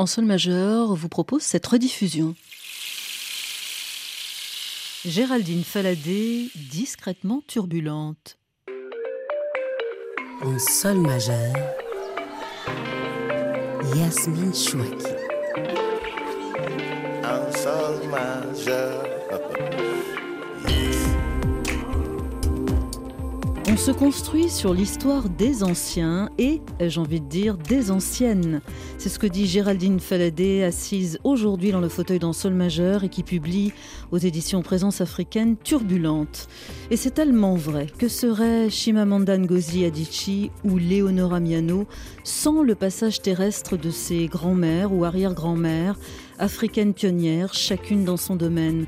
en sol majeur vous propose cette rediffusion. Géraldine Faladé, discrètement turbulente. En sol majeur, Yasmine Chouaki. En sol majeur. On se construit sur l'histoire des anciens et, j'ai envie de dire, des anciennes. C'est ce que dit Géraldine Faladé, assise aujourd'hui dans le fauteuil dans Sol majeur et qui publie aux éditions Présence africaine Turbulente. Et c'est tellement vrai. Que serait Chimamanda Ngozi Adichie ou Léonora Miano sans le passage terrestre de ses grands-mères ou arrière-grands-mères, africaines pionnières, chacune dans son domaine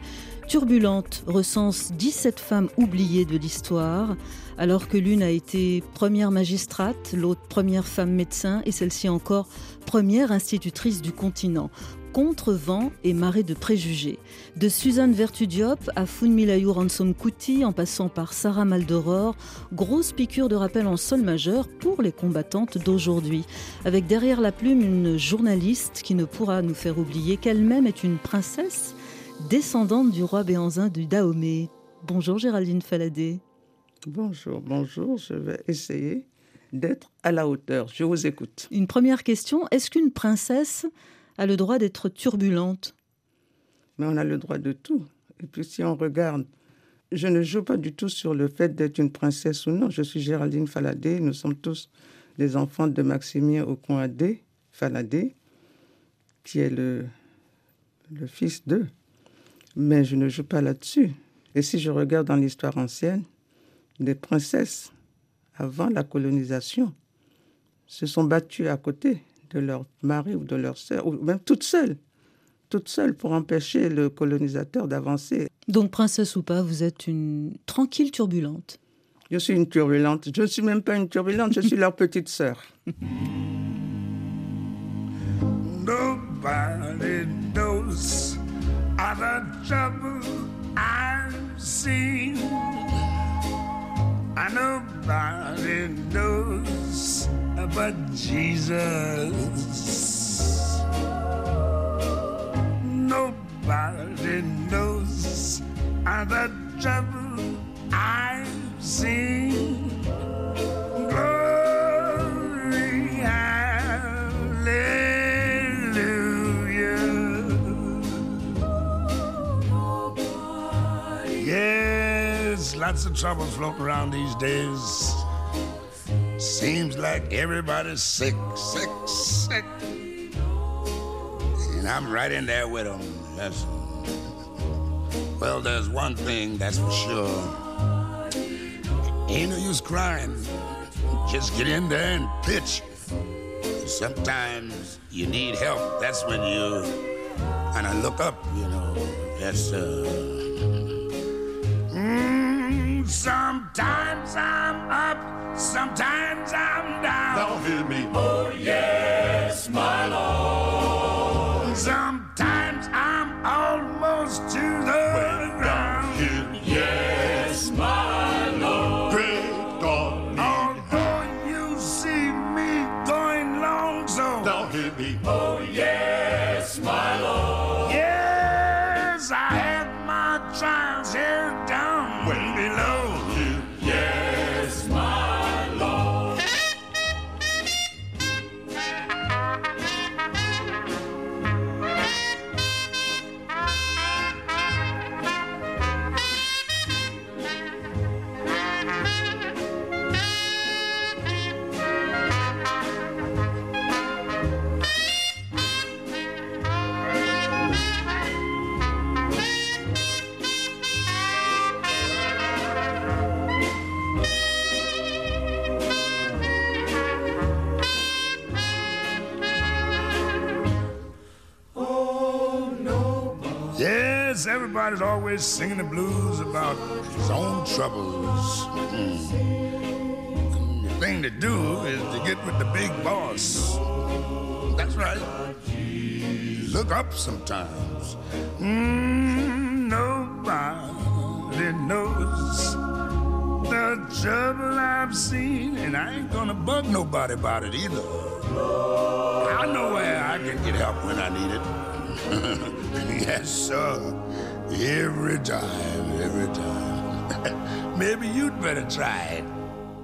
Turbulente recense 17 femmes oubliées de l'histoire, alors que l'une a été première magistrate, l'autre première femme médecin et celle-ci encore première institutrice du continent. Contre vent et marée de préjugés. De Suzanne Vertudiop à Funmilayu Ransom Kuti, en passant par Sarah Maldoror, grosse piqûre de rappel en sol majeur pour les combattantes d'aujourd'hui. Avec derrière la plume une journaliste qui ne pourra nous faire oublier qu'elle-même est une princesse descendante du roi Béanzin du Dahomey. Bonjour Géraldine Faladé. Bonjour, bonjour. Je vais essayer d'être à la hauteur. Je vous écoute. Une première question. Est-ce qu'une princesse a le droit d'être turbulente? Mais on a le droit de tout. Et puis si on regarde, je ne joue pas du tout sur le fait d'être une princesse ou non. Je suis Géraldine Faladé. Nous sommes tous des enfants de Maximien Okonadé Faladé, qui est le, le fils d'eux mais je ne joue pas là-dessus. Et si je regarde dans l'histoire ancienne, les princesses, avant la colonisation, se sont battues à côté de leur mari ou de leur sœur, ou même toutes seules, toutes seules pour empêcher le colonisateur d'avancer. Donc, princesse ou pas, vous êtes une tranquille turbulente. Je suis une turbulente. Je ne suis même pas une turbulente, je suis leur petite sœur. Nobody knows trouble I've seen. And nobody knows but Jesus. Nobody knows other trouble I've seen. Lots of trouble floating around these days. Seems like everybody's sick, sick, sick. And I'm right in there with them. Well, there's one thing that's for sure. Ain't no use crying. Just get in there and pitch. Sometimes you need help. That's when you kind of look up, you know. That's, uh, Sometimes I'm up, sometimes I'm down. Now hear me. Oh, yes, my Lord. Sometimes Everybody's always singing the blues about his own troubles. Mm. The thing to do is to get with the big boss. That's right. Look up sometimes. Mm, nobody knows the trouble I've seen, and I ain't gonna bug nobody about it either. I know where I can get help when I need it. yes, sir. Every time, every time. Maybe you'd better try it.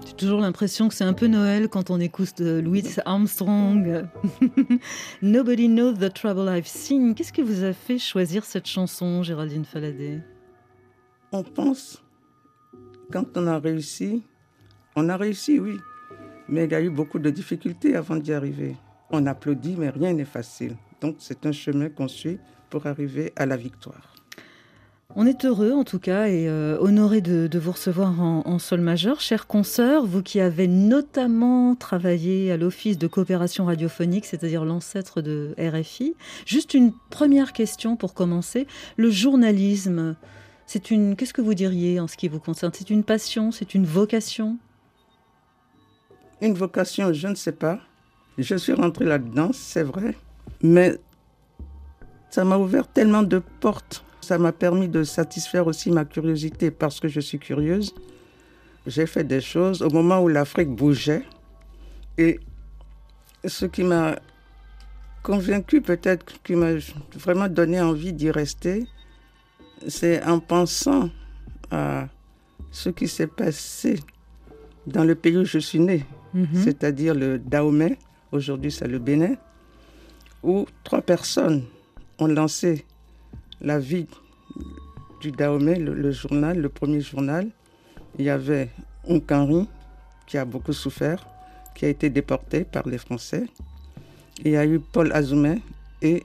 J'ai toujours l'impression que c'est un peu Noël quand on écoute de Louis Armstrong. Nobody knows the trouble I've seen. Qu'est-ce qui vous a fait choisir cette chanson, Géraldine Faladé? On pense, quand on a réussi, on a réussi, oui. Mais il y a eu beaucoup de difficultés avant d'y arriver. On applaudit, mais rien n'est facile. Donc c'est un chemin qu'on suit pour arriver à la victoire. On est heureux en tout cas et euh, honoré de, vous recevoir en, sol majeur. Chère consoeur, vous qui avez notamment travaillé à l'Office de coopération radiophonique, c'est-à-dire l'ancêtre de RFI. Juste une première question pour commencer. Le journalisme, c'est une. Qu'est-ce que vous diriez en ce qui vous concerne? C'est une passion C'est une vocation? Une vocation, je ne sais pas. Je suis rentrée là-dedans, c'est vrai. Mais ça m'a ouvert tellement de portes ça m'a permis de satisfaire aussi ma curiosité parce que je suis curieuse. J'ai fait des choses au moment où l'Afrique bougeait. Et ce qui m'a convaincu, peut-être, qui m'a vraiment donné envie d'y rester, c'est en pensant à ce qui s'est passé dans le pays où je suis née, mm -hmm. c'est-à-dire le Dahomey, aujourd'hui c'est le Bénin, où trois personnes ont lancé la vie du Dahomey, le, le, journal, le premier journal. Il y avait Unkanri, qui a beaucoup souffert, qui a été déporté par les Français. Il y a eu Paul Azoumé et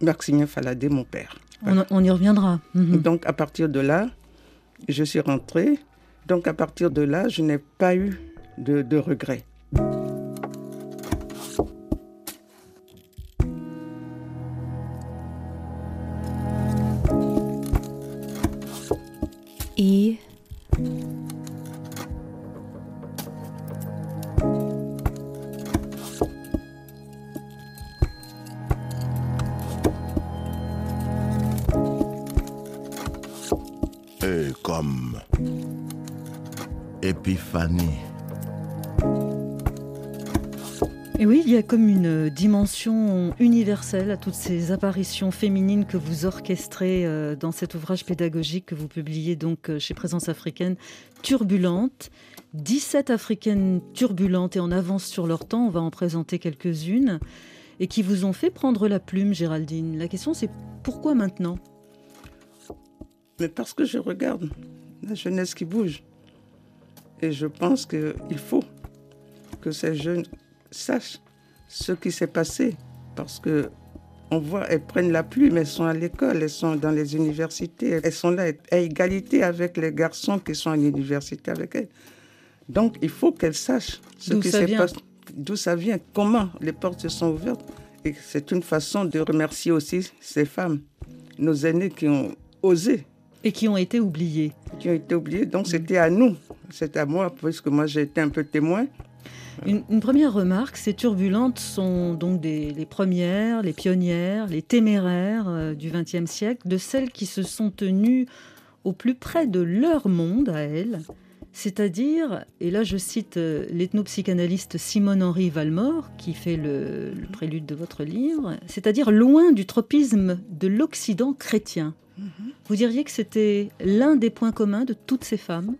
Maximien Faladé, mon père. Voilà. On, on, y reviendra. -hmm. Donc à partir de là, je suis rentrée. Donc à partir de là, je n'ai pas eu de, de regrets. E à toutes ces apparitions féminines que vous orchestrez euh, dans cet ouvrage pédagogique que vous publiez donc euh, chez Présence africaine, Turbulente. 17 africaines turbulentes et en avance sur leur temps, on va en présenter quelques-unes, et qui vous ont fait prendre la plume, Géraldine. La question c'est pourquoi maintenant? Mais parce que je regarde la jeunesse qui bouge. Et je pense qu'il faut que ces jeunes sachent ce qui s'est passé. Parce que on voit, elles prennent la plume, elles sont à l'école, elles sont dans les universités, elles sont là à égalité avec les garçons qui sont à l'université avec elles. Donc il faut qu'elles sachent ce qui passé, d'où ça vient, comment les portes se sont ouvertes. Et c'est une façon de remercier aussi ces femmes, nos aînés qui ont osé. Et qui ont été oubliés. Qui ont été oubliés. Donc c'était à nous, c'est à moi, puisque moi j'ai été un peu témoin. Une, une, première remarque, ces turbulentes sont donc des, les premières, les pionnières, les téméraires euh, du XXe siècle, de celles qui se sont tenues au plus près de leur monde à elles, c'est-à-dire, et là je cite euh, l'ethnopsychanalyste Simone-Henri Valmore, qui fait le, le, prélude de votre livre, c'est-à-dire loin du tropisme de l'Occident chrétien. Mm -hmm. Vous diriez que c'était l'un des points communs de toutes ces femmes?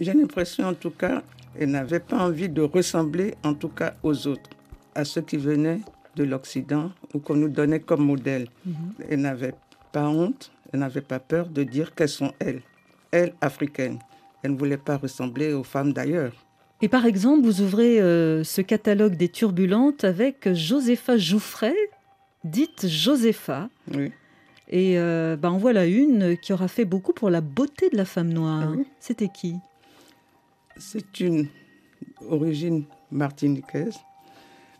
J'ai l'impression en tout cas elle n'avait pas envie de ressembler, en tout cas aux autres, à ceux qui venaient de l'Occident ou qu'on nous donnait comme modèle. Mm -hmm. Elle n'avait pas honte, elle n'avait pas peur de dire qu'elles sont elles, elles africaines. Elle ne voulait pas ressembler aux femmes d'ailleurs. Et par exemple, vous ouvrez euh, ce catalogue des turbulentes avec Josepha Jouffret, dite Josepha. Oui. Et euh, ben, en voilà une qui aura fait beaucoup pour la beauté de la femme noire. Ah oui. C'était qui? C'est une origine martiniquaise,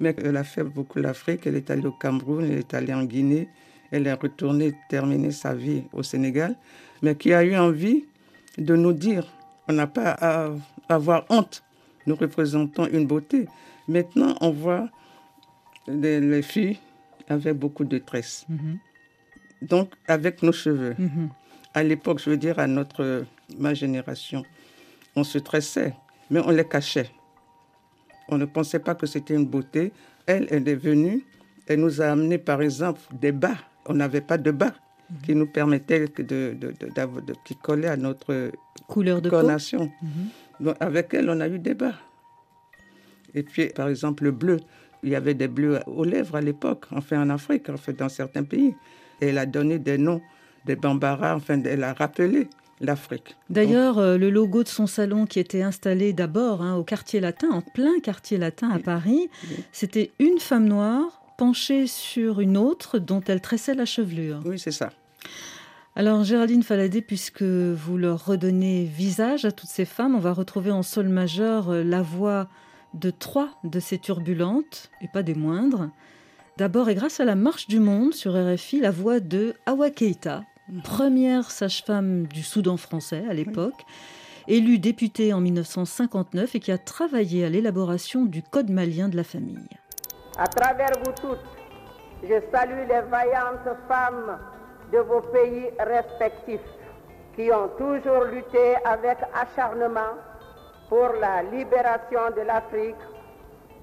mais elle a fait beaucoup l'Afrique. Elle est allée au Cameroun, elle est allée en Guinée, elle est retournée terminer sa vie au Sénégal, mais qui a eu envie de nous dire on n'a pas à avoir honte. Nous représentons une beauté. Maintenant, on voit les, les filles avec beaucoup de tresses. Mm -hmm. Donc, avec nos cheveux. Mm -hmm. À l'époque, je veux dire, à notre, ma génération, on se tressait, mais on les cachait. On ne pensait pas que c'était une beauté. Elle, elle est venue, elle nous a amené par exemple des bas. On n'avait pas de bas qui nous permettaient de, de, de- d'avoir- de- qui collaient à notre Couleur de peau. cornation. Donc, avec elle, on a eu des bas. Et puis, par exemple, le bleu. Il y avait des bleus aux lèvres à l'époque, enfin en Afrique, enfin dans certains pays. Et elle a donné des noms, des bambara, enfin, elle a rappelé l'Afrique. D'ailleurs, euh, le logo de son salon qui était installé d'abord hein, au quartier latin, en plein quartier latin à Paris, c'était une femme noire penchée sur une autre dont elle tressait la chevelure. Oui, c'est ça. Alors Géraldine Faladé, puisque vous leur redonnez visage à toutes ces femmes, on va retrouver en sol majeur euh, la voix de trois de ces turbulentes, et pas des moindres. D'abord, et grâce à la Marche du Monde sur RFI, la voix de Awa Keita, première sage-femme du Soudan français à l'époque, élue députée en 1959 et qui a travaillé à l'élaboration du Code malien de la famille. À travers vous toutes, je salue les vaillantes femmes de vos pays respectifs qui ont toujours lutté avec acharnement pour la libération de l'Afrique,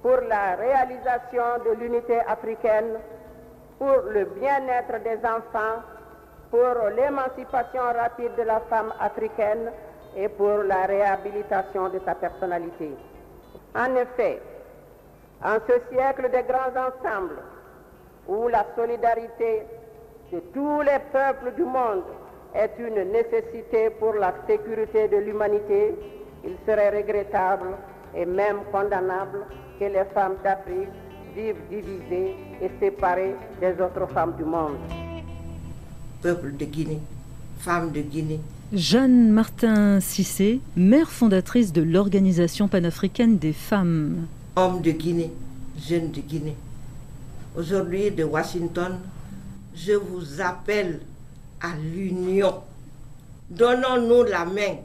pour la réalisation de l'unité africaine, pour le bien-être des enfants, pour l'émancipation rapide de la femme africaine et pour la réhabilitation de sa personnalité. En effet, en ce siècle des grands ensembles, où la solidarité de tous les peuples du monde est une nécessité pour la sécurité de l'humanité, il serait regrettable et même condamnable que les femmes d'Afrique vivent divisées et séparées des autres femmes du monde. Peuple de Guinée, femmes de Guinée, Jeanne Martin Cissé, mère fondatrice de l'Organisation panafricaine des femmes. hommes de Guinée, jeunes de Guinée. Aujourd'hui, de Washington, je vous appelle à l'union. Donnons-nous la main.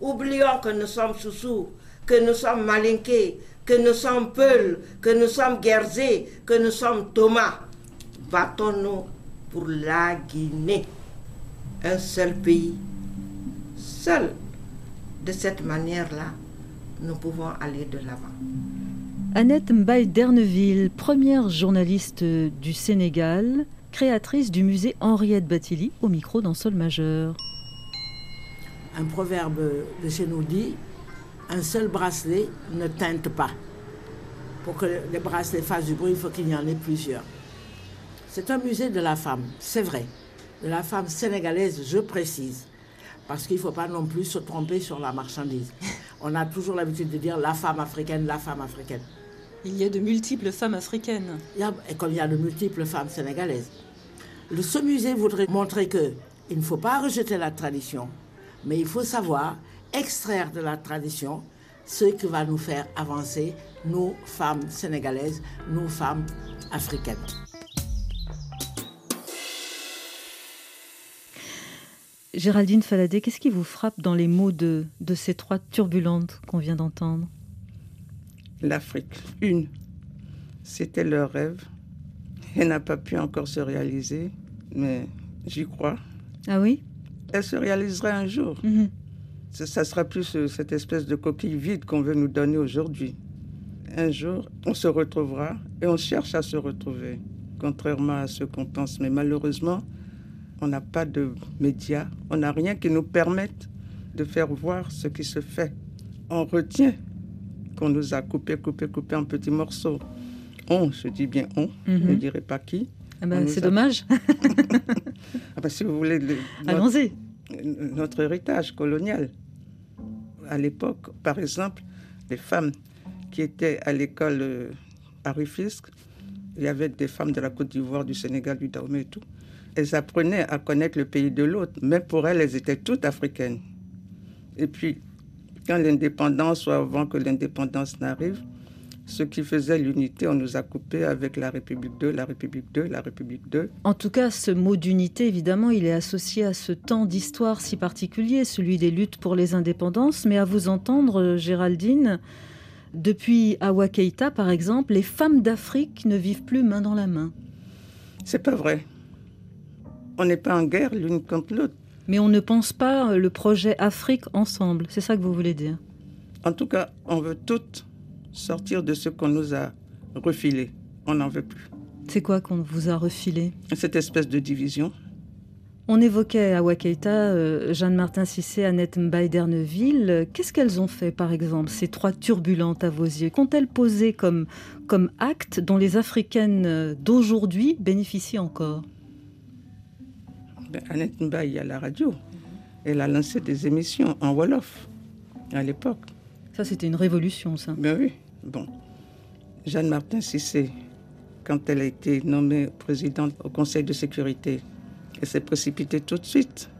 Oublions que nous sommes Soussou, que nous sommes Malinké, que nous sommes Peul, que nous sommes Guerzé, que nous sommes Thomas. Battons-nous pour la Guinée. Un seul pays. Seul. De cette manière-là, nous pouvons aller de l'avant. Annette Mbaye d'Erneville, première journaliste du Sénégal, créatrice du musée Henriette Batilly, au micro dans Sol majeur. Un proverbe de chez nous dit un seul bracelet ne teinte pas. Pour que les bracelets fassent du bruit, il faut qu'il y en ait plusieurs. C'est un musée de la femme, c'est vrai. De la femme sénégalaise, je précise. Parce qu'il ne faut pas non plus se tromper sur la marchandise. On a toujours l'habitude de dire la femme africaine, la femme africaine. Il y a de multiples femmes africaines. Il y a- et comme il y a de multiples femmes sénégalaises. Le, ce musée voudrait montrer que il ne faut pas rejeter la tradition, mais il faut savoir extraire de la tradition ce qui va nous faire avancer, nous, femmes sénégalaises, nous, femmes africaines. Géraldine Faladé, qu'est-ce qui vous frappe dans les mots de, de ces trois turbulentes qu'on vient d'entendre? L'Afrique, une. C'était leur rêve. Elle n'a pas pu encore se réaliser, mais j'y crois. Ah oui? Elle se réalisera un jour. Mhm. Ça, ça sera plus euh, cette espèce de coquille vide qu'on veut nous donner aujourd'hui. Un jour, on se retrouvera et on cherche à se retrouver, contrairement à ce qu'on pense. Mais malheureusement, on n'a pas de médias, on n'a rien qui nous permette de faire voir ce qui se fait. On retient qu'on nous a coupé, coupé, coupé en petits morceaux. On, je dis bien on, je ne Mhm. dirai pas qui. Ah ben, C'est a- dommage. Ah ben, si vous voulez, Allons-y. notre héritage colonial. À l'époque, par exemple, les femmes qui étaient à l'école euh, à Rufisque, il y avait des femmes de la Côte d'Ivoire, du Sénégal, du Dahomey et tout. Elles apprenaient à connaître le pays de l'autre, mais pour elles, elles étaient toutes africaines. Et puis, quand l'indépendance, ou avant que l'indépendance n'arrive, ce qui faisait l'unité, on nous a coupé avec la République 2, la République 2, la République 2. En tout cas, ce mot d'unité, évidemment, il est associé à ce temps d'histoire si particulier, celui des luttes pour les indépendances. Mais à vous entendre, Géraldine, depuis Awa Keïta, par exemple, les femmes d'Afrique ne vivent plus main dans la main. C'est pas vrai. On n'est pas en guerre l'une contre l'autre. Mais on ne pense pas euh, le projet Afrique ensemble. C'est ça que vous voulez dire? En tout cas, on veut toutes sortir de ce qu'on nous a refilé. on n'en veut plus. C'est quoi qu'on vous a refilé? Cette espèce de division. On évoquait à Wakaita euh, Jeanne-Martin Cissé, Annette Mbaye d'Erneville. Qu'est-ce qu'elles ont fait, par exemple, ces trois turbulentes à vos yeux? Qu'ont-elles posé comme, comme acte dont les Africaines euh, d'aujourd'hui bénéficient encore? Ben, Annette Mbaye à la radio, elle a lancé des émissions en Wolof à l'époque. Ça, c'était une révolution, ça. Ben oui. Bon. Jeanne-Martin Cissé, quand elle a été nommée présidente au Conseil de sécurité, elle s'est précipitée tout de suite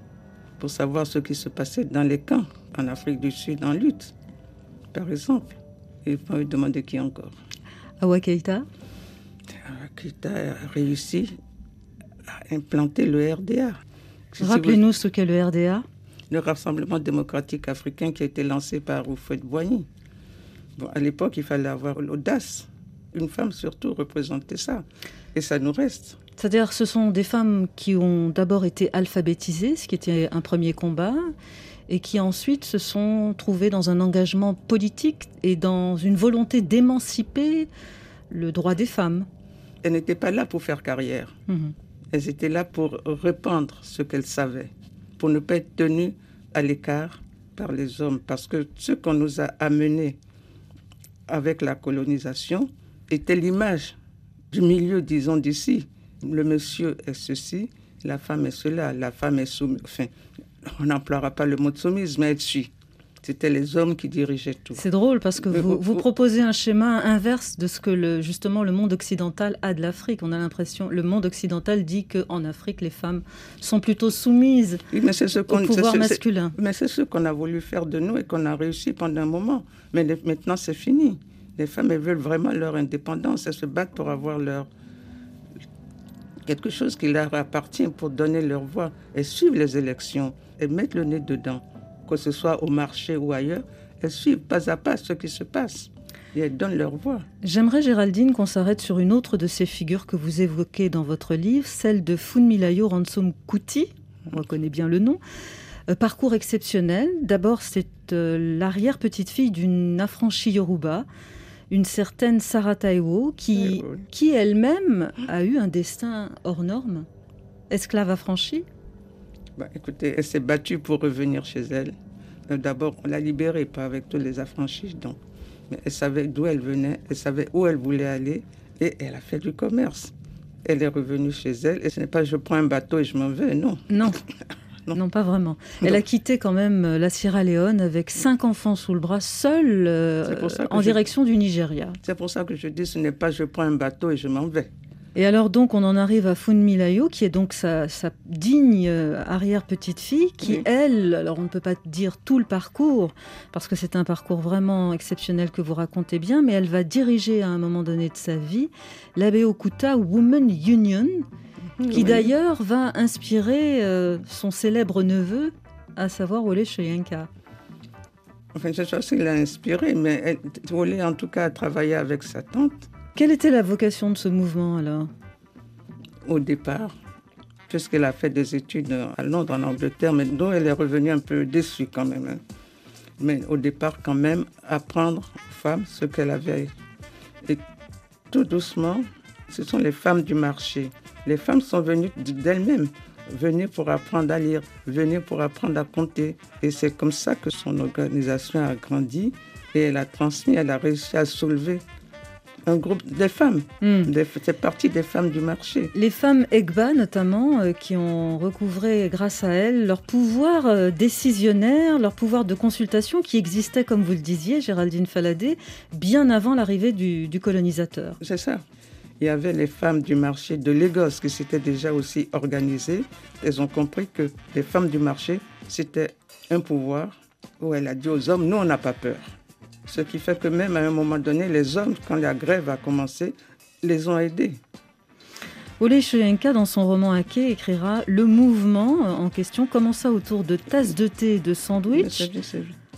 pour savoir ce qui se passait dans les camps en Afrique du Sud en lutte, par exemple. Et vous lui demander qui encore. Awa Keïta Awa Keïta a réussi à implanter le RDA. Rappelez-nous ce qu'est le RDA. Le Rassemblement démocratique africain qui a été lancé par Oufouet Boigny. Bon, à l'époque, il fallait avoir l'audace. Une femme surtout représentait ça. Et ça nous reste. C'est-à-dire ce sont des femmes qui ont d'abord été alphabétisées, ce qui était un premier combat, et qui ensuite se sont trouvées dans un engagement politique et dans une volonté d'émanciper le droit des femmes. Elles n'étaient pas là pour faire carrière. Mmh. Elles étaient là pour répandre ce qu'elles savaient, pour ne pas être tenues à l'écart par les hommes. Parce que ce qu'on nous a amené avec la colonisation était l'image du milieu, disons, d'ici le monsieur est ceci, la femme est cela, la femme est soumise. Enfin, on n'emploiera pas le mot de soumise, mais elle suit. C'était les hommes qui dirigeaient tout. C'est drôle parce que vous, vous, proposez un schéma inverse de ce que le, justement le monde occidental a de l'Afrique. On a l'impression, le monde occidental dit qu'en Afrique, les femmes sont plutôt soumises oui, mais ce au pouvoir masculin. Mais c'est ce qu'on a voulu faire de nous et qu'on a réussi pendant un moment. Mais maintenant, c'est fini. Les femmes, elles veulent vraiment leur indépendance. Elles se battent pour avoir leur, quelque chose qui leur appartient pour donner leur voix et suivre les élections et mettre le nez dedans, que ce soit au marché ou ailleurs, elles suivent pas à pas ce qui se passe et elles donnent leur voix. J'aimerais, Géraldine, qu'on s'arrête sur une autre de ces figures que vous évoquez dans votre livre, celle de Funmilayo Ransom Kuti, on reconnaît bien le nom. Euh, parcours exceptionnel. D'abord, c'est euh, l'arrière-petite-fille d'une affranchie Yoruba une certaine Sarah Taiwo qui, qui elle-même a eu un destin hors norme. Esclave affranchie bah, Écoutez, elle s'est battue pour revenir chez elle. Euh, d'abord, on l'a libérée, pas avec tous les affranchis, donc. Mais elle savait d'où elle venait, elle savait où elle voulait aller, et elle a fait du commerce. Elle est revenue chez elle, et ce n'est pas je prends un bateau et je m'en vais, non. Non. Non. pas vraiment. Elle a quitté quand même euh, la Sierra Leone avec cinq enfants sous le bras, seule euh, en direction du Nigeria. C'est pour ça que je dis ce n'est pas je prends un bateau et je m'en vais. Et alors donc on en arrive à Funmilayo, qui est donc sa, digne euh, arrière-petite-fille, qui elle, alors on ne peut pas dire tout le parcours, parce que c'est un parcours vraiment exceptionnel que vous racontez bien, mais elle va diriger à un moment donné de sa vie l'Abeokuta Women Union, qui d'ailleurs va inspirer euh, son célèbre neveu, à savoir Ole Shoyenka. Enfin, je sais qu'il l'a inspiré, mais Ole, en tout cas, a travaillé avec sa tante. Quelle était la vocation de ce mouvement alors? Au départ, puisqu'elle a fait des études à Londres, en Angleterre, mais dont elle est revenue un peu déçue quand même. Hein. Mais au départ, quand même, apprendre aux femmes ce qu'elle avait. Et tout doucement, ce sont les femmes du marché les femmes sont venues d'elles-mêmes, venues pour apprendre à lire, venues pour apprendre à compter. Et c'est comme ça que son organisation a grandi et elle a transmis, elle a réussi à soulever un groupe de femmes. Hmm. C'est parti des femmes du marché. Les femmes EGBA notamment, euh, qui ont recouvré grâce à elles leur pouvoir euh, décisionnaire, leur pouvoir de consultation qui existait, comme vous le disiez, Géraldine Faladé, bien avant l'arrivée du colonisateur. C'est ça il y avait les femmes du marché de Lagos qui s'étaient déjà aussi organisées. Elles ont compris que les femmes du marché, c'était un pouvoir où elle a dit aux hommes, nous, on n'a pas peur. Ce qui fait que même à un moment donné, les hommes, quand la grève a commencé, les ont aidés. Ole Shoyenka, dans son roman Ake, écrira Le mouvement en question commença autour de tasses de thé et de sandwich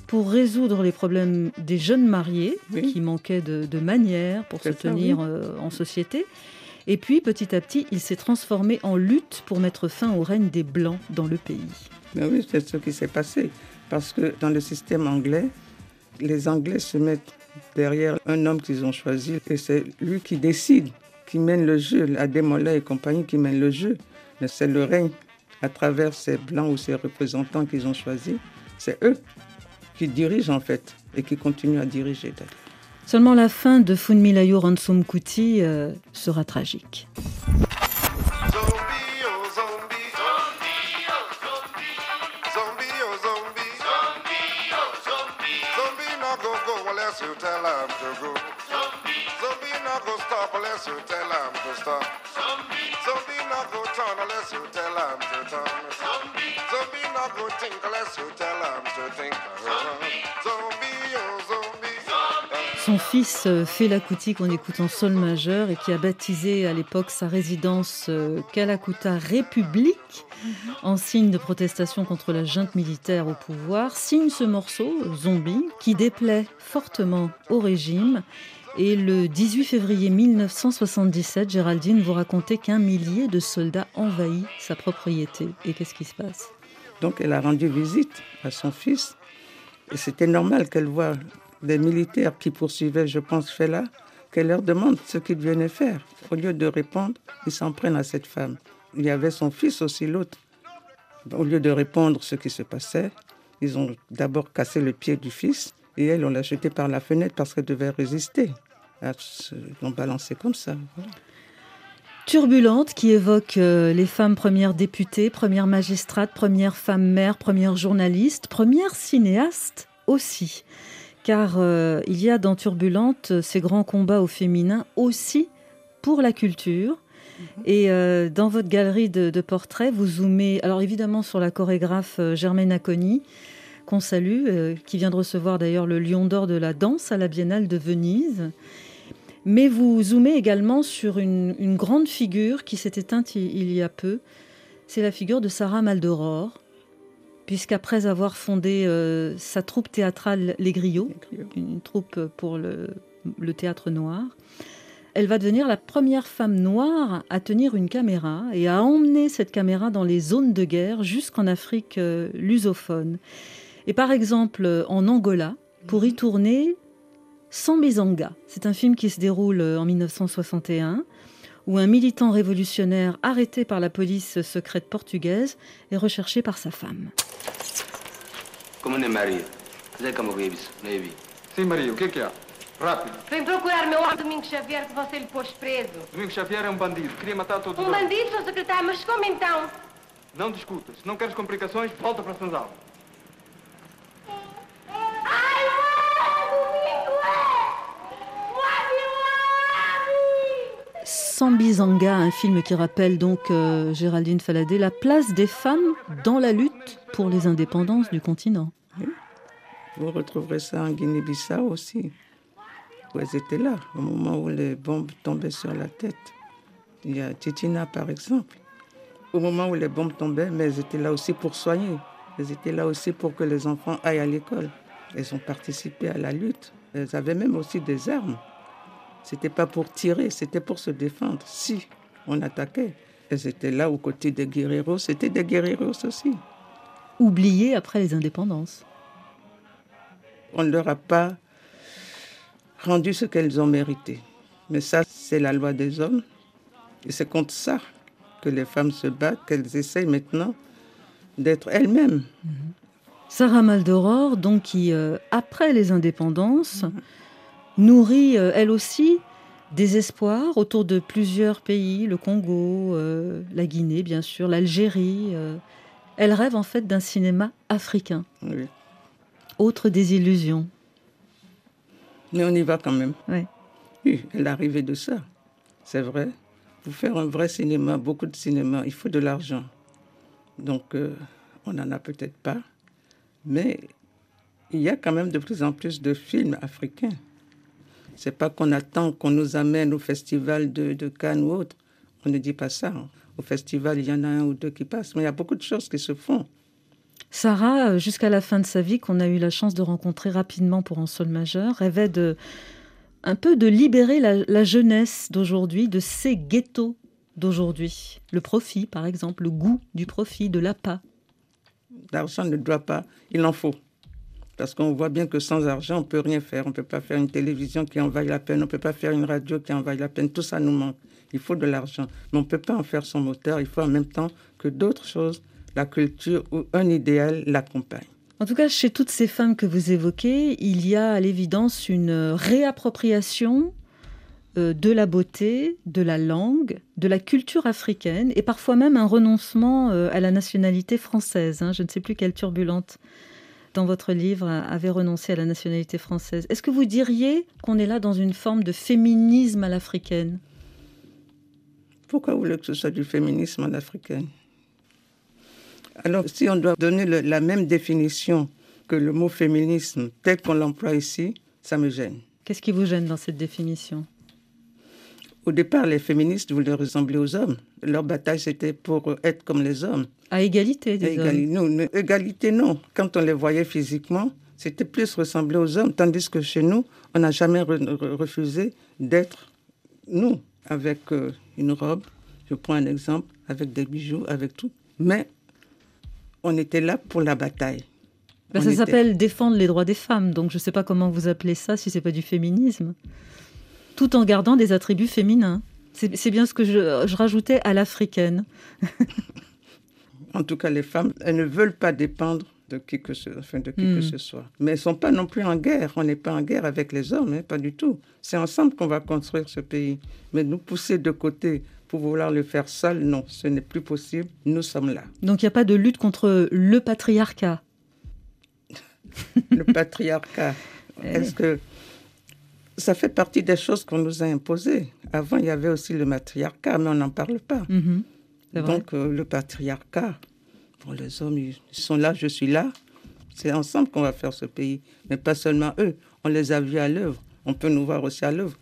pour résoudre les problèmes des jeunes mariés qui manquaient de, de manières pour se tenir euh, en société. Et puis, petit à petit, il s'est transformé en lutte pour mettre fin au règne des Blancs dans le pays. Mais oui, c'est ce qui s'est passé. Parce que dans le système anglais, les Anglais se mettent derrière un homme qu'ils ont choisi et c'est lui qui décide qui mène le jeu, la Demola et compagnie qui mènent le jeu. Mais c'est le règne à travers ces blancs ou ces représentants qu'ils ont choisis. C'est eux qui dirigent en fait et qui continuent à diriger. Seulement la fin de Funmilayo Ransom Kuti euh, sera tragique. you tell them to go. So be not go stop unless you tell them to stop. So be not go turn unless you tell them to turn. So be not go think unless you tell them to think. So be oh so Son fils euh, Fela Kuti qu'on écoute en sol majeur et qui a baptisé à l'époque sa résidence euh, Kalakuta République en signe de protestation contre la junte militaire au pouvoir, signe ce morceau, Zombie, qui déplaît fortement au régime. Et le 18 février 1977, Géraldine, vous racontez qu'un millier de soldats envahit sa propriété. Et qu'est-ce qui se passe? Donc elle a rendu visite à son fils. Et c'était normal qu'elle voit des militaires qui poursuivaient, je pense, Fela, qu'elle leur demande ce qu'ils venaient faire. Au lieu de répondre, ils s'en prennent à cette femme. Il y avait son fils aussi, l'autre. Au lieu de répondre ce qui se passait, ils ont d'abord cassé le pied du fils et elle, on l'a jeté par la fenêtre parce qu'elle devait résister. Ils l'ont balancé comme ça. Turbulente qui évoque euh, les femmes premières députées, premières magistrates, premières femmes mères, premières journalistes, premières cinéastes aussi car euh, il y a dans Turbulente ces grands combats au féminin aussi pour la culture. Mhm. Et euh, dans votre galerie de, portraits, vous zoomez, alors évidemment sur la chorégraphe euh, Germaine Acconi, qu'on salue, qui vient de recevoir d'ailleurs le Lion d'Or de la danse à la Biennale de Venise. Mais vous zoomez également sur une, grande figure qui s'est éteinte il y a peu. C'est la figure de Sarah Maldoror, puisqu'après avoir fondé euh, sa troupe théâtrale Les Griots, une troupe pour le, théâtre noir, elle va devenir la première femme noire à tenir une caméra et à emmener cette caméra dans les zones de guerre jusqu'en Afrique euh, lusophone. Et par exemple, en Angola, pour y tourner Sambizanga. C'est un film qui se déroule euh, en 1961 où un militant révolutionnaire arrêté par la police secrète portugaise est recherché par sa femme. Como é Maria? Zé como isso, Navy. Sim, Maria, o que é que há? Rápido. Vem procurar meu homem Domingos Xavier que você lhe pôs preso. Domingos Xavier é um bandido, queria matar todos Um bandido, Sr. Secretário, mas como então? Não discutas. Se não queres complicações, volta para Sanzal. Sambizanga, un film qui rappelle donc euh, Géraldine Faladé, la place des femmes dans la lutte pour les indépendances du continent. Vous retrouverez ça en Guinée-Bissau aussi, où elles étaient là, au moment où les bombes tombaient sur la tête. Il y a Titina, par exemple. Au moment où les bombes tombaient, mais elles étaient là aussi pour soigner. Elles étaient là aussi pour que les enfants aillent à l'école. Elles ont participé à la lutte. Elles avaient même aussi des armes. C'était pas pour tirer, c'était pour se défendre. Si on attaquait, elles étaient là aux côtés des guerreros, c'était des guerreros aussi. Oubliés après les indépendances. On ne leur a pas rendu ce qu'elles ont mérité. Mais ça, c'est la loi des hommes. Et c'est contre ça que les femmes se battent, qu'elles essayent maintenant d'être elles-mêmes. Mhm. Sarah Maldoror, donc, qui, euh, après les indépendances, mhm nourrit euh, elle aussi des espoirs autour de plusieurs pays, le Congo, euh, la Guinée bien sûr, l'Algérie. Euh. Elle rêve en fait d'un cinéma africain. Oui. Autre désillusion. Mais on y va quand même. Oui. oui elle arrivée de ça. C'est vrai. Pour faire un vrai cinéma, beaucoup de cinéma, il faut de l'argent. Donc, on n'en a peut-être pas. Mais il y a quand même de plus en plus de films africains. C'est pas qu'on attend qu'on nous amène au festival de, de, Cannes ou autre. On ne dit pas ça. Hein. Au festival, il y en a un ou deux qui passent, mais il y a beaucoup de choses qui se font. Sarah, euh, jusqu'à la fin de sa vie, qu'on a eu la chance de rencontrer rapidement pour un sol majeur, rêvait de un peu de libérer la, jeunesse d'aujourd'hui de ces ghettos d'aujourd'hui. Le profit, par exemple, le goût du profit, de l'appât. L'argent ne doit pas, il en faut. Parce qu'on voit bien que sans argent, on ne peut rien faire. On ne peut pas faire une télévision qui en vaille la peine, on ne peut pas faire une radio qui en vaille la peine. Tout ça nous manque. Il faut de l'argent. Mais on ne peut pas en faire son moteur. Il faut en même temps que d'autres choses, la culture ou un idéal l'accompagnent. En tout cas, chez toutes ces femmes que vous évoquez, il y a à l'évidence une réappropriation euh, de la beauté, de la langue, de la culture africaine et parfois même un renoncement euh, à la nationalité française. hein. Je ne sais plus quelle turbulente dans votre livre avait renoncé à la nationalité française. Est-ce que vous diriez qu'on est là dans une forme de féminisme à l'africaine? Pourquoi vous voulez que ce soit du féminisme à l'africaine? Alors, si on doit donner le- la même définition que le mot féminisme tel qu'on l'emploie ici, ça me gêne. Qu'est-ce qui vous gêne dans cette définition? Au départ, les féministes voulaient ressembler aux hommes. Leur bataille, c'était pour être comme les hommes. À égalité des Égali- hommes non, égalité, non. Quand on les voyait physiquement, c'était plus ressembler aux hommes, tandis que chez nous, on n'a jamais re- re- refusé d'être nous, avec euh, une robe, je prends un exemple, avec des bijoux, avec tout. Mais on était là pour la bataille. Ben, Ça était- s'appelle défendre les droits des femmes, donc je ne sais pas comment vous appelez ça si c'est pas du féminisme. Tout en gardant des attributs féminins. C'est bien ce que je, je rajoutais à l'africaine. En tout cas, les femmes, elles ne veulent pas dépendre de qui que ce, enfin, de qui Hmm. que ce soit. Mais elles ne sont pas non plus en guerre. On n'est pas en guerre avec les hommes, hein, pas du tout. C'est ensemble qu'on va construire ce pays. Mais nous pousser de côté pour vouloir le faire seul, non, ce n'est plus possible. Nous sommes là. Donc il n'y a pas de lutte contre le patriarcat. Le patriarcat, est-ce que ça fait partie des choses qu'on nous a imposées Avant, il y avait aussi le matriarcat, mais on n'en parle pas. Mhm. Vrai. Donc, euh, le patriarcat, les hommes, ils sont là, je suis là. C'est ensemble qu'on va faire ce pays. Mais pas seulement eux. On les a vus à l'œuvre. On peut nous voir aussi à l'œuvre.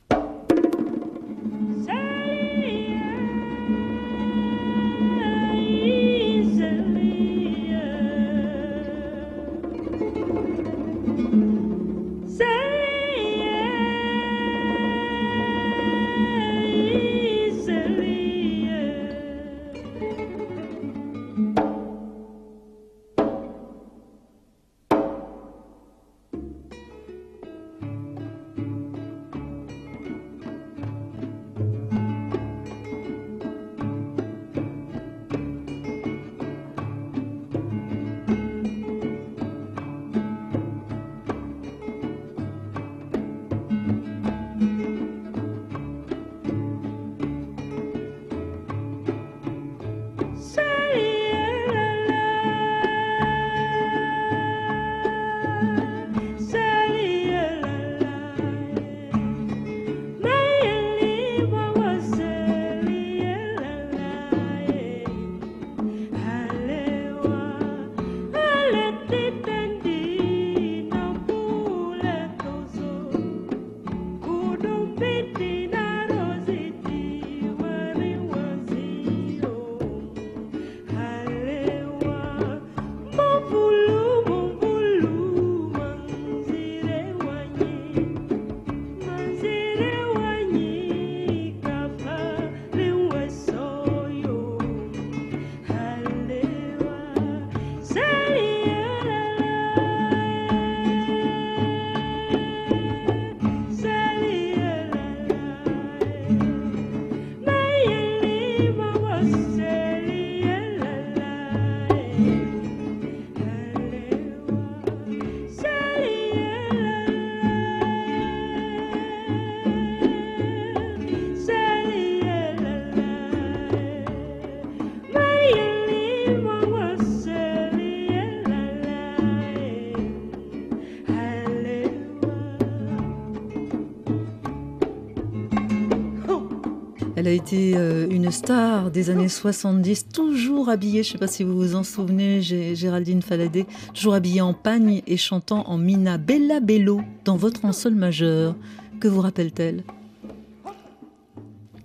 Été euh, une star des années 70, toujours habillée, je ne sais pas si vous vous en souvenez, Gé- Géraldine Faladé, toujours habillée en pagne et chantant en mina Bella Bello dans votre en sol majeur. Que vous rappelle-t-elle?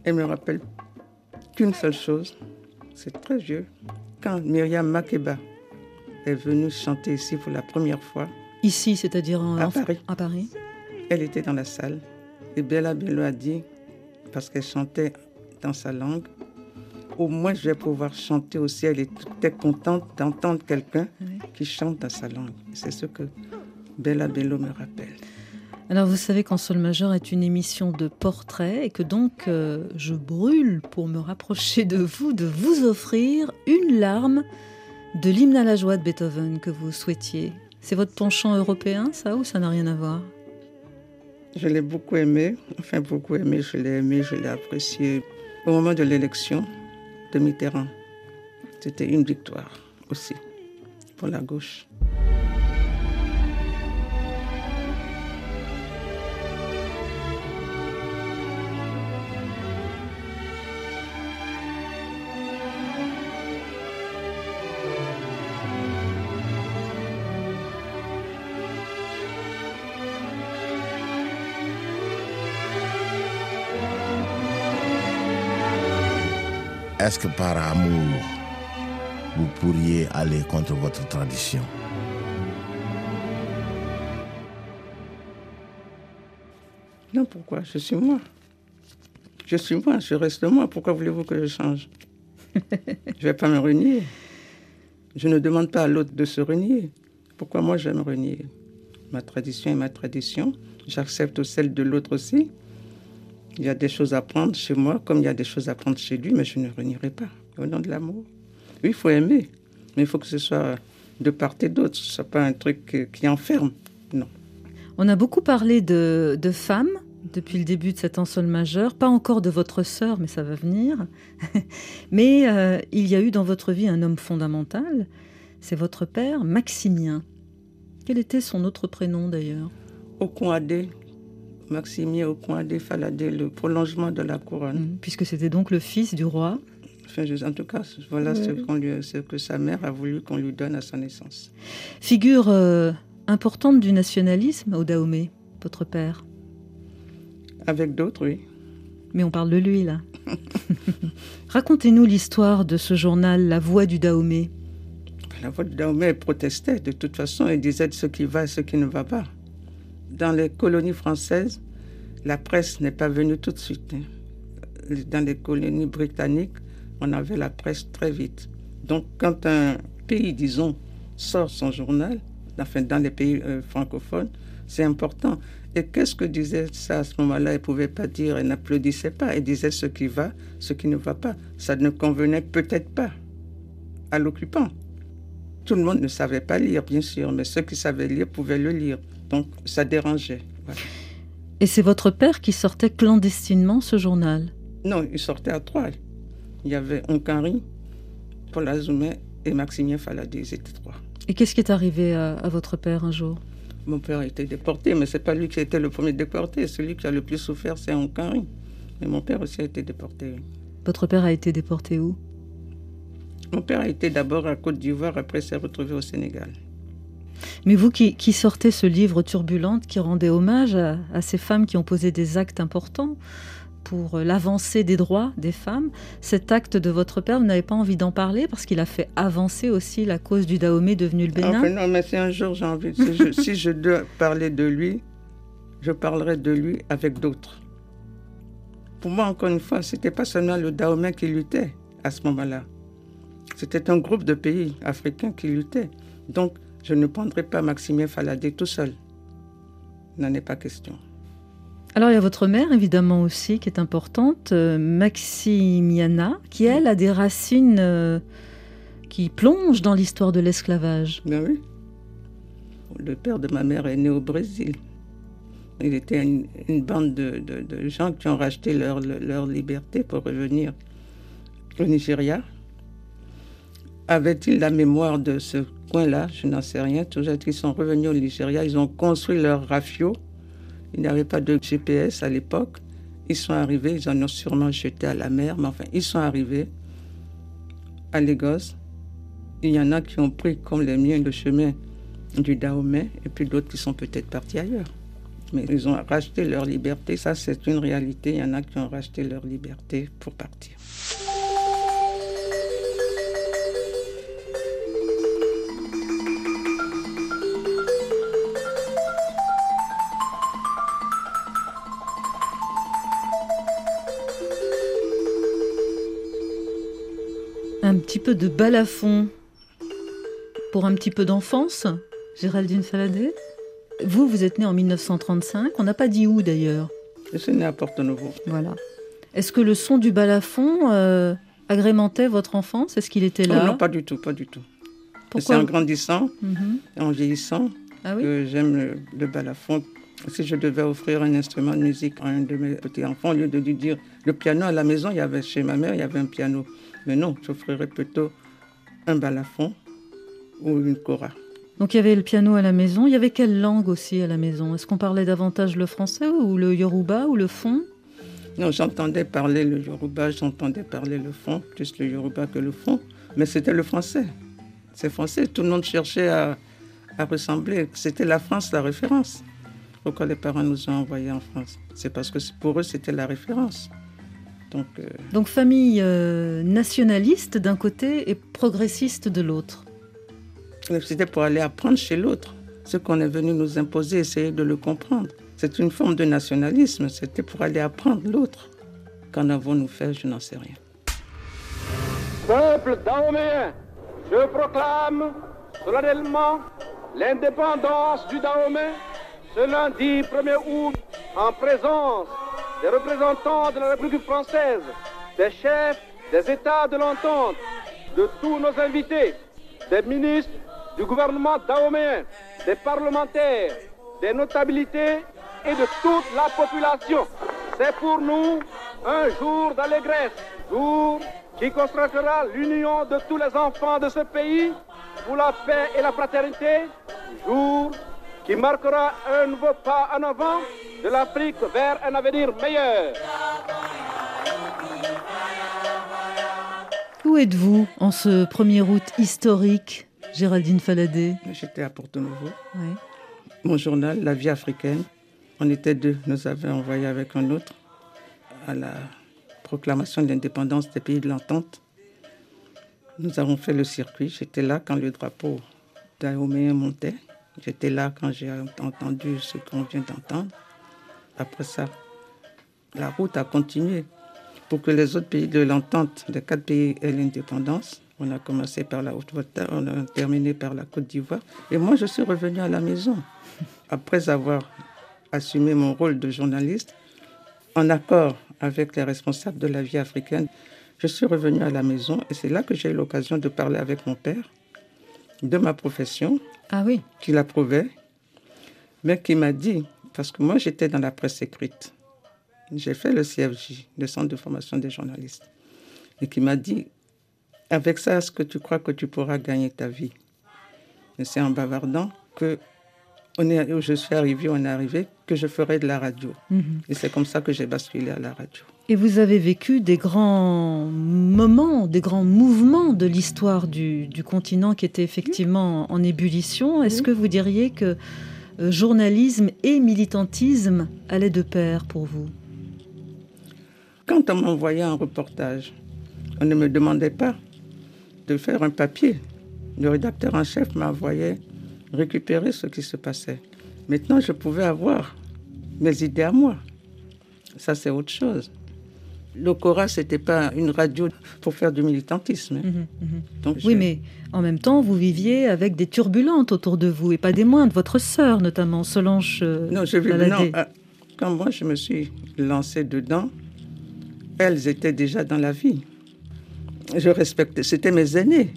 Elle me rappelle qu'une seule chose, c'est très vieux. Quand Myriam Makeba est venue chanter ici pour la première fois, Ici, c'est-à-dire À en- Paris. à Paris? Elle était dans la salle et Bella Bello a dit, parce qu'elle chantait dans sa langue, au moins je vais pouvoir chanter aussi. Elle était contente d'entendre quelqu'un qui chante dans sa langue. C'est ce que Bella Bello me rappelle. Alors vous savez qu'en sol majeur est une émission de portrait et que donc euh, je brûle pour me rapprocher de vous, de vous offrir une larme de l'hymne à la joie de Beethoven que vous souhaitiez. C'est votre penchant européen ça ou ça n'a rien à voir? Je l'ai beaucoup aimé, enfin beaucoup aimé, je l'ai aimé, je l'ai apprécié au moment de l'élection de Mitterrand. C'était une victoire aussi pour la gauche. Est-ce que par amour, vous pourriez aller contre votre tradition? Non, pourquoi? Je suis moi. Je suis moi, je reste moi. Pourquoi voulez-vous que je change? Je ne vais pas me renier. Je ne demande pas à l'autre de se renier. Pourquoi moi je vais me renier? Ma tradition est ma tradition. J'accepte celle de l'autre aussi. Il y a des choses à prendre chez moi comme il y a des choses à prendre chez lui, mais je ne renierai pas. Au nom de l'amour. Oui, il faut aimer, mais il faut que ce soit de part et d'autre. Ce ne soit pas un truc qui enferme. Non. On a beaucoup parlé de, de femmes depuis le début de cet ensemble majeur, pas encore de votre sœur, mais ça va venir. mais euh, il y a eu dans votre vie un homme fondamental, c'est votre père, Maximien. Quel était son autre prénom d'ailleurs? Okunade. Maximien Okunade Faladé, le prolongement de la couronne. Mmh, puisque c'était donc le fils du roi. Enfin, je, en tout cas, voilà ce, lui, ce, que sa mère a voulu qu'on lui donne à sa naissance. Figure euh, importante du nationalisme au Dahomey, votre père avec d'autres, oui. Mais on parle de lui, là. Racontez-nous l'histoire de ce journal, La Voix du Dahomey. La Voix du Dahomey protestait, de toute façon, il disait ce qui va et ce qui ne va pas. Dans les colonies françaises, la presse n'est pas venue tout de suite. Dans les colonies britanniques, on avait la presse très vite. Donc, quand un pays, disons, sort son journal, enfin, dans les pays euh, francophones, c'est important. Et qu'est-ce que disait ça à ce moment-là? Il ne pouvait pas dire, il n'applaudissait pas, il disait ce qui va, ce qui ne va pas. Ça ne convenait peut-être pas à l'occupant. Tout le monde ne savait pas lire, bien sûr, mais ceux qui savaient lire pouvaient le lire. Donc ça dérangeait. Voilà. Et c'est votre père qui sortait clandestinement ce journal? Non, il sortait à trois. Il y avait Onkari, Paul Azoumé et Maximien Faladé, ils étaient trois. Et qu'est-ce qui est arrivé à, à votre père un jour? Mon père a été déporté, mais ce n'est pas lui qui a été le premier déporté. Celui qui a le plus souffert, c'est Henri. Mais mon père aussi a été déporté. Votre père a été déporté où? Mon père a été d'abord à Côte d'Ivoire, après s'est retrouvé au Sénégal. Mais vous qui, qui, sortez ce livre turbulente qui rendait hommage à, à, ces femmes qui ont posé des actes importants pour l'avancée des droits des femmes, cet acte de votre père, vous n'avez pas envie d'en parler parce qu'il a fait avancer aussi la cause du Dahomey devenu le Bénin enfin, Non, mais c'est un jour, j'ai envie. Si je, si je dois parler de lui, je parlerai de lui avec d'autres. Pour moi, encore une fois, ce n'était pas seulement le Dahomey qui luttait à ce moment-là. C'était un groupe de pays africains qui luttaient. Donc, je ne prendrai pas Maximien Faladé tout seul. Il n'en est pas question. Alors il y a votre mère évidemment aussi qui est importante, euh, Maximiana, qui elle a des racines euh, qui plongent dans l'histoire de l'esclavage. Ben oui. Le père de ma mère est né au Brésil. Il était une, une bande de, de, de, gens qui ont racheté leur, leur liberté pour revenir au Nigeria. Avait-il la mémoire de ce coin-là? Je n'en sais rien. Toujours qu'ils sont revenus au Nigeria, ils ont construit leur rafio il n'y avait pas de GPS à l'époque. Ils sont arrivés, ils en ont sûrement jeté à la mer, mais enfin, ils sont arrivés à Lagos. Il y en a qui ont pris, comme les miens, le chemin du Dahomey, et puis d'autres qui sont peut-être partis ailleurs. Mais ils ont racheté leur liberté, ça c'est une réalité. Il y en a qui ont racheté leur liberté pour partir. Un petit peu de balafon pour un petit peu d'enfance, Géraldine Faladé Vous, vous êtes né en 1935. On n'a pas dit où d'ailleurs. Je suis né à Porto Novo. Voilà. Est-ce que le son du balafon euh, agrémentait votre enfance? Est-ce qu'il était là? Oh non, pas du tout, pas du tout. C'est en grandissant, Mhm. en vieillissant, Ah oui? que j'aime le, le balafon. Si je devais offrir un instrument de musique à un de mes petits-enfants, au lieu de lui dire le piano à la maison, il y avait chez ma mère, il y avait un piano. Mais non, j'offrirais plutôt un balafon ou une cora. Donc il y avait le piano à la maison. Il y avait quelle langue aussi à la maison? Est-ce qu'on parlait davantage le français ou le yoruba ou le fon Non, j'entendais parler le yoruba, j'entendais parler le fond, plus le yoruba que le fond, mais c'était le français. C'est français, tout le monde cherchait à, à ressembler. C'était la France la référence. Pourquoi les parents nous ont envoyés en France? C'est parce que pour eux, c'était la référence. Donc, euh, Donc famille euh, nationaliste d'un côté et progressiste de l'autre. c'était pour aller apprendre chez l'autre. Ce qu'on est venu nous imposer, essayer de le comprendre. C'est une forme de nationalisme, c'était pour aller apprendre l'autre. Qu'en avons-nous fait? Je n'en sais rien. Peuple dahoméen, je proclame solennellement l'indépendance du Dahomey ce lundi 1er août en présence des représentants de la République française, des chefs des États de l'entente, de tous nos invités, des ministres du gouvernement dahoméen, des parlementaires, des notabilités et de toute la population. C'est pour nous un jour d'allégresse, jour qui consacrera l'union de tous les enfants de ce pays pour la paix et la fraternité, jour qui marquera un nouveau pas en avant de l'Afrique vers un avenir meilleur. Où êtes-vous en ce 1er août historique, Géraldine Faladé? J'étais à Porto Novo. Oui. Mon journal, La vie africaine, on était deux, nous avions envoyé avec un autre à la proclamation de l'indépendance des pays de l'entente. Nous avons fait le circuit. J'étais là quand le drapeau dahoméen montait. J'étais là quand j'ai entendu ce qu'on vient d'entendre. Après ça, la route a continué pour que les autres pays de l'entente, les quatre pays aient l'indépendance. On a commencé par la Haute-Volta, on a terminé par la Côte d'Ivoire. Et moi, je suis revenu à la maison. Après avoir assumé mon rôle de journaliste, en accord avec les responsables de la vie africaine, je suis revenu à la maison et c'est là que j'ai eu l'occasion de parler avec mon père de ma profession, Ah oui. qu'il approuvait, mais qui m'a dit, parce que moi j'étais dans la presse écrite, j'ai fait le CFJ, le Centre de formation des journalistes, et qui m'a dit, avec ça, est-ce que tu crois que tu pourras gagner ta vie? Et c'est en bavardant que on est, où je suis arrivé, on est arrivé, que je ferai de la radio. Mhm. Et c'est comme ça que j'ai basculé à la radio. Et vous avez vécu des grands moments, des grands mouvements de l'histoire du, du continent qui étaient effectivement en ébullition. Est-ce que vous diriez que euh, journalisme et militantisme allaient de pair pour vous? Quand on m'envoyait un reportage, on ne me demandait pas de faire un papier. Le rédacteur en chef m'envoyait récupérer ce qui se passait. Maintenant, je pouvais avoir mes idées à moi. Ça, c'est autre chose. Le Cora, ce n'était pas une radio pour faire du militantisme. hein. Donc, Oui, je- mais en même temps, vous viviez avec des turbulentes autour de vous, et pas des moindres. Votre sœur, notamment, Solange euh, Non, je vis- non, euh, quand moi je me suis lancé dedans, elles étaient déjà dans la vie. Je respectais, c'était mes aînés.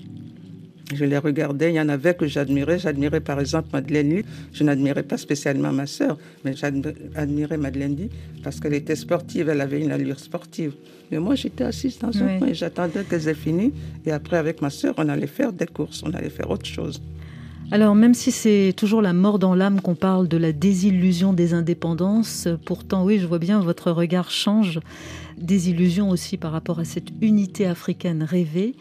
Je les regardais, il y en avait que j'admirais. J'admirais par exemple Madeleine Lee. Je n'admirais pas spécialement ma sœur, mais j'admirais Madeleine Lee parce qu'elle était sportive, elle avait une allure sportive. Mais moi j'étais assise dans un Oui. coin et j'attendais qu'elles aient fini. Et après, avec ma sœur, on allait faire des courses, on allait faire autre chose. Alors, même si c'est toujours la mort dans l'âme qu'on parle de la désillusion des indépendances, pourtant, oui, je vois bien votre regard change. Désillusion aussi par rapport à cette unité africaine rêvée.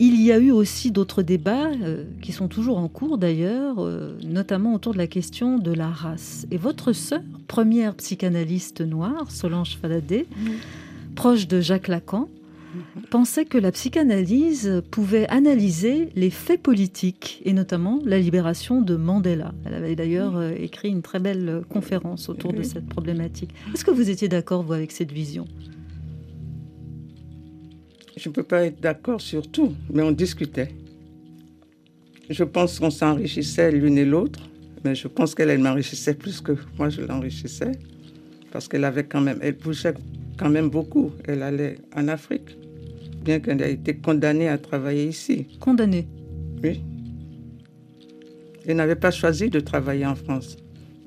Il y a eu aussi d'autres débats euh, qui sont toujours en cours d'ailleurs, euh, notamment autour de la question de la race. Et votre sœur, première psychanalyste noire, Solange Faladé, proche de Jacques Lacan, pensait que la psychanalyse pouvait analyser les faits politiques et notamment la libération de Mandela. Elle avait d'ailleurs euh, écrit une très belle conférence autour de cette problématique. Est-ce que vous étiez d'accord, vous, avec cette vision? Je ne peux pas être d'accord sur tout, mais on discutait. Je pense qu'on s'enrichissait l'une et l'autre, Mais je pense qu'elle elle m'enrichissait plus que moi je l'enrichissais. Parce qu'elle avait quand même, elle bougeait quand même beaucoup. Elle allait en Afrique, bien qu'elle ait été condamnée à travailler ici. Condamnée? Oui. Elle n'avait pas choisi de travailler en France.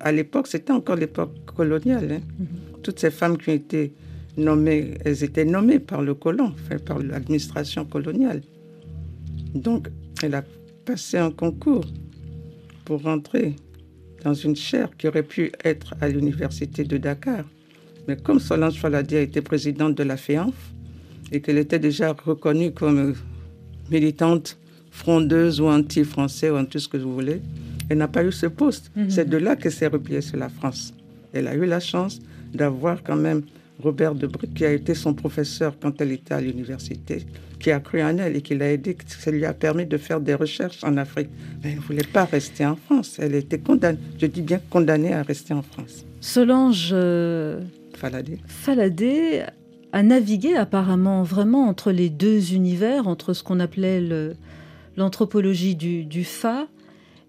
À l'époque, c'était encore l'époque coloniale. hein. Toutes ces femmes qui ont été nommées, elles étaient nommées par le colon, enfin, par l'administration coloniale. Donc, elle a passé un concours pour rentrer dans une chaire qui aurait pu être à l'université de Dakar. Mais comme Solange Faladi a été présidente de la FEANF et qu'elle était déjà reconnue comme militante frondeuse ou anti-français ou en tout ce que vous voulez, elle n'a pas eu ce poste. C'est de là qu'elle s'est repliée sur la France. Elle a eu la chance d'avoir quand même Robert Debré, qui a été son professeur quand elle était à l'université, qui a cru en elle et qui l'a aidé, ça lui a permis de faire des recherches en Afrique. Mais elle ne voulait pas rester en France. Elle était condamnée, je dis bien condamnée à rester en France. Solange euh, Faladé. Faladé a navigué apparemment vraiment entre les deux univers, entre ce qu'on appelait le- l'anthropologie du, du Fa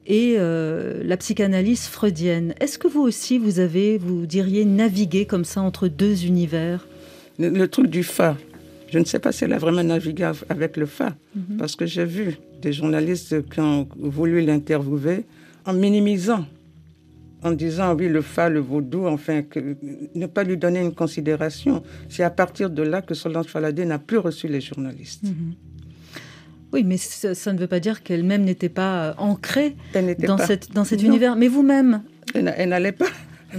et euh, la psychanalyse freudienne. Est-ce que vous aussi, vous avez, vous diriez, navigué comme ça entre deux univers? Le, le truc du Fa, je ne sais pas si elle a vraiment navigué av- avec le Fa, Mhm. parce que j'ai vu des journalistes qui ont voulu l'interviewer en minimisant, en disant oui, le Fa, le vaudou, enfin, que, ne pas lui donner une considération. C'est à partir de là que Solange Faladé n'a plus reçu les journalistes. Mhm. Oui, mais ça, ça ne veut pas dire qu'elle-même n'était pas euh, ancrée dans, pas. cette, dans cet Non. univers. Mais vous-même, elle n'allait pas,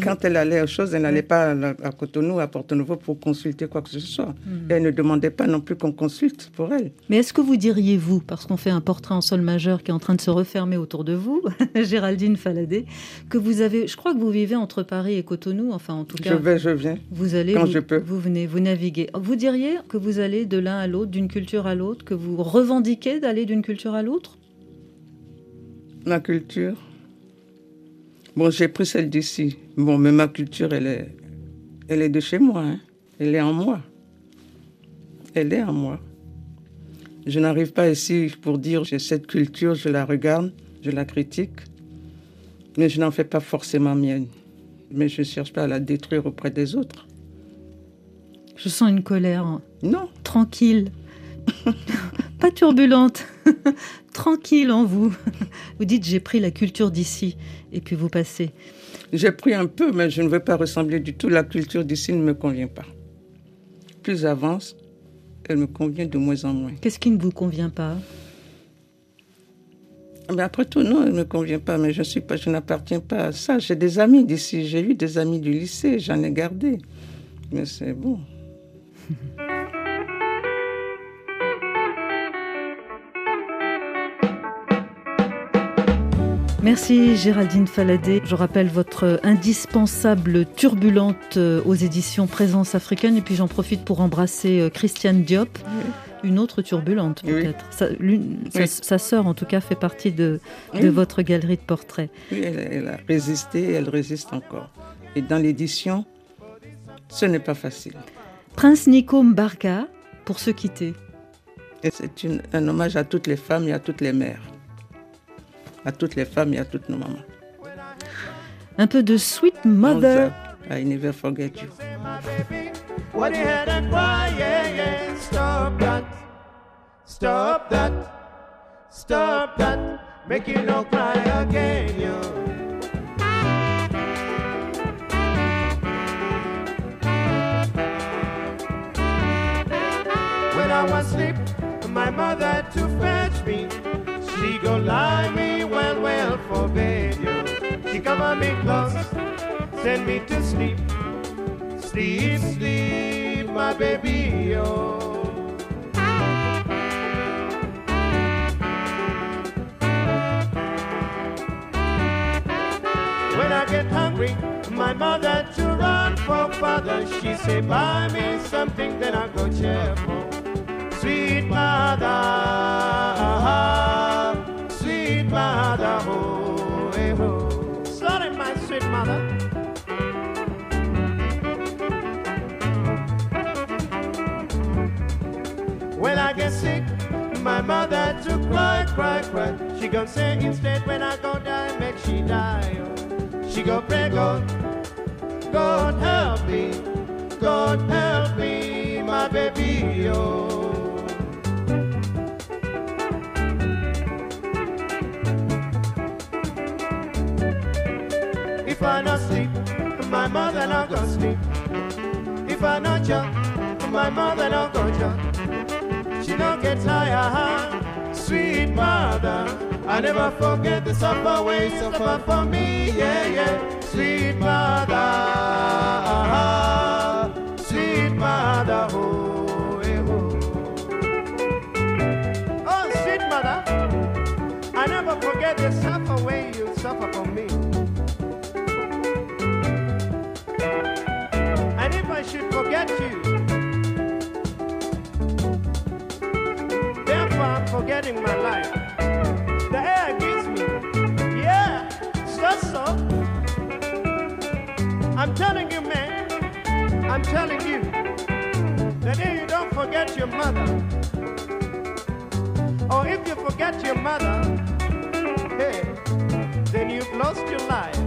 quand elle allait aux choses, elle n'allait pas à, Cotonou, à Porto Novo pour consulter quoi que ce soit. Mhm. Et elle ne demandait pas non plus qu'on consulte pour elle. Mais est-ce que vous diriez, vous, parce qu'on fait un portrait en sol majeur qui est en train de se refermer autour de vous, Géraldine Faladé, que vous avez, je crois que vous vivez entre Paris et Cotonou, enfin en tout Je cas, vais, je viens. vous allez, quand vous, je peux. vous venez, vous naviguez. Vous diriez que vous allez de l'un à l'autre, d'une culture à l'autre, que vous revendiquez d'aller d'une culture à l'autre? Ma culture? Bon, j'ai pris celle d'ici. Bon, mais ma culture, elle est, elle est de chez moi. hein. Elle est en moi. Elle est en moi. Je n'arrive pas ici pour dire j'ai cette culture, je la regarde, je la critique, mais je n'en fais pas forcément mienne. Mais je ne cherche pas à la détruire auprès des autres. Je sens une colère. Non. Tranquille. Pas turbulente. Tranquille en vous. Vous dites j'ai pris la culture d'ici et puis vous passez. J'ai pris un peu, mais je ne veux pas ressembler du tout. La culture d'ici ne me convient pas. Plus j'avance, elle me convient de moins en moins. Qu'est-ce qui ne vous convient pas? Mais après tout, non, elle ne me convient pas, mais je suis pas, je n'appartiens pas à ça. J'ai des amis d'ici, j'ai eu des amis du lycée, j'en ai gardé. Mais c'est bon. Merci Géraldine Faladé. Je rappelle votre indispensable turbulente euh, aux éditions Présence africaine. Et puis j'en profite pour embrasser euh, Christiane Diop, une autre turbulente peut-être. Sa, l'une- sa- Oui. sa sœur en tout cas fait partie de, votre galerie de portraits. Oui, elle, elle a résisté et elle résiste encore. Et dans l'édition, ce n'est pas facile. Prince Nico Mbarka, pour se quitter. C'est un hommage à toutes les femmes et à toutes les mères. À toutes les femmes et à toutes nos mamans. Un peu de Sweet Mother. I never forget you. What you had and cry, yeah, yeah. Stop that. Stop that. Stop that. Make you no cry again, yo. When I was asleep, my mother to fetch me. She go lie me well, well for bed, yo. She cover me close, send me to sleep. Sleep, sleep, my baby, yo. When I get hungry, my mother to run for father. She say, buy me something, then I go cheerful. Sweet mother, cry, cry. She gonna say instead when I go die, make she die. She go pray, God, God help me, God help me, my baby, oh. If I not sleep, my mother not gonna sleep. If I not jump, my mother not gonna jump. She don't get tired, sweet mother. I never forget the suffer way you suffer for me, yeah, yeah. Sweet mother, sweet mother, oh, eh, oh. Oh, sweet mother, I never forget the suffer way you suffer for me. And if I should forget you, I'm my life. The air gives me, yeah, so so. I'm telling you, man, I'm telling you, that if you don't forget your mother, or if you forget your mother, hey, then you've lost your life.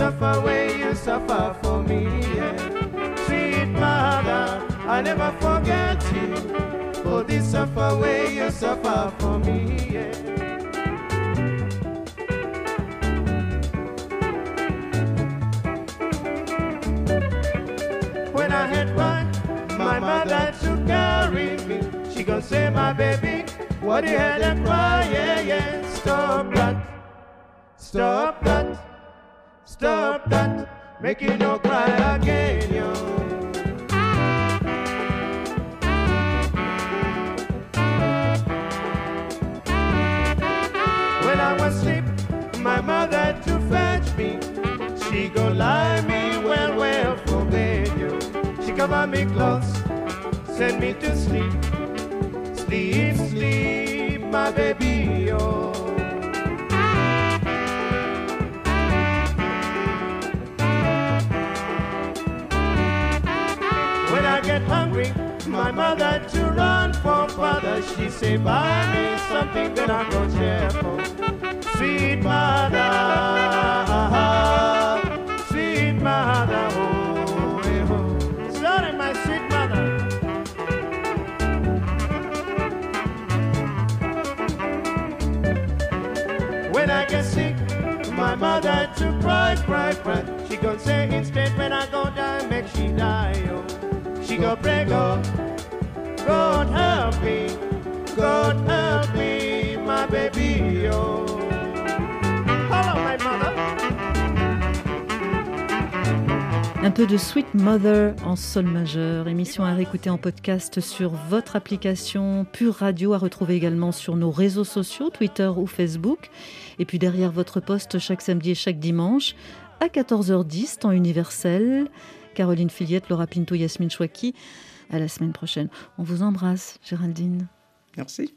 Suffer way you suffer for me, yeah. Sweet mother, I never forget you. For this suffer way you suffer for me, yeah. When I had one, my mother to carry me. She gonna say, my baby, what you had to cry, yeah, yeah. Stop that, stop. Make you no cry again, yo. When I was asleep, my mother to fetch me. She go lie me well, well for bed, yo. She cover me close, send me to sleep. Sleep, sleep, my baby, oh. My mother to run for father. She say, buy me something that I go share for. Sweet mother, sweet mother, oh, eh, oh. Sorry, my sweet mother. When I get sick, my mother to cry, cry, cry. She gon' say instead when I go die, make she die, oh. She go pray, God, God help me, God help me, my baby. Hello, my mother. Un peu de Sweet Mother en sol majeur, émission à réécouter en podcast sur votre application Pure Radio, à retrouver également sur nos réseaux sociaux, Twitter ou Facebook. Et puis derrière votre poste chaque samedi et chaque dimanche à 14h10, temps universel. Caroline Filiette, Laura Pinto, Yasmine Chouaki. À la semaine prochaine. On vous embrasse, Géraldine. Merci.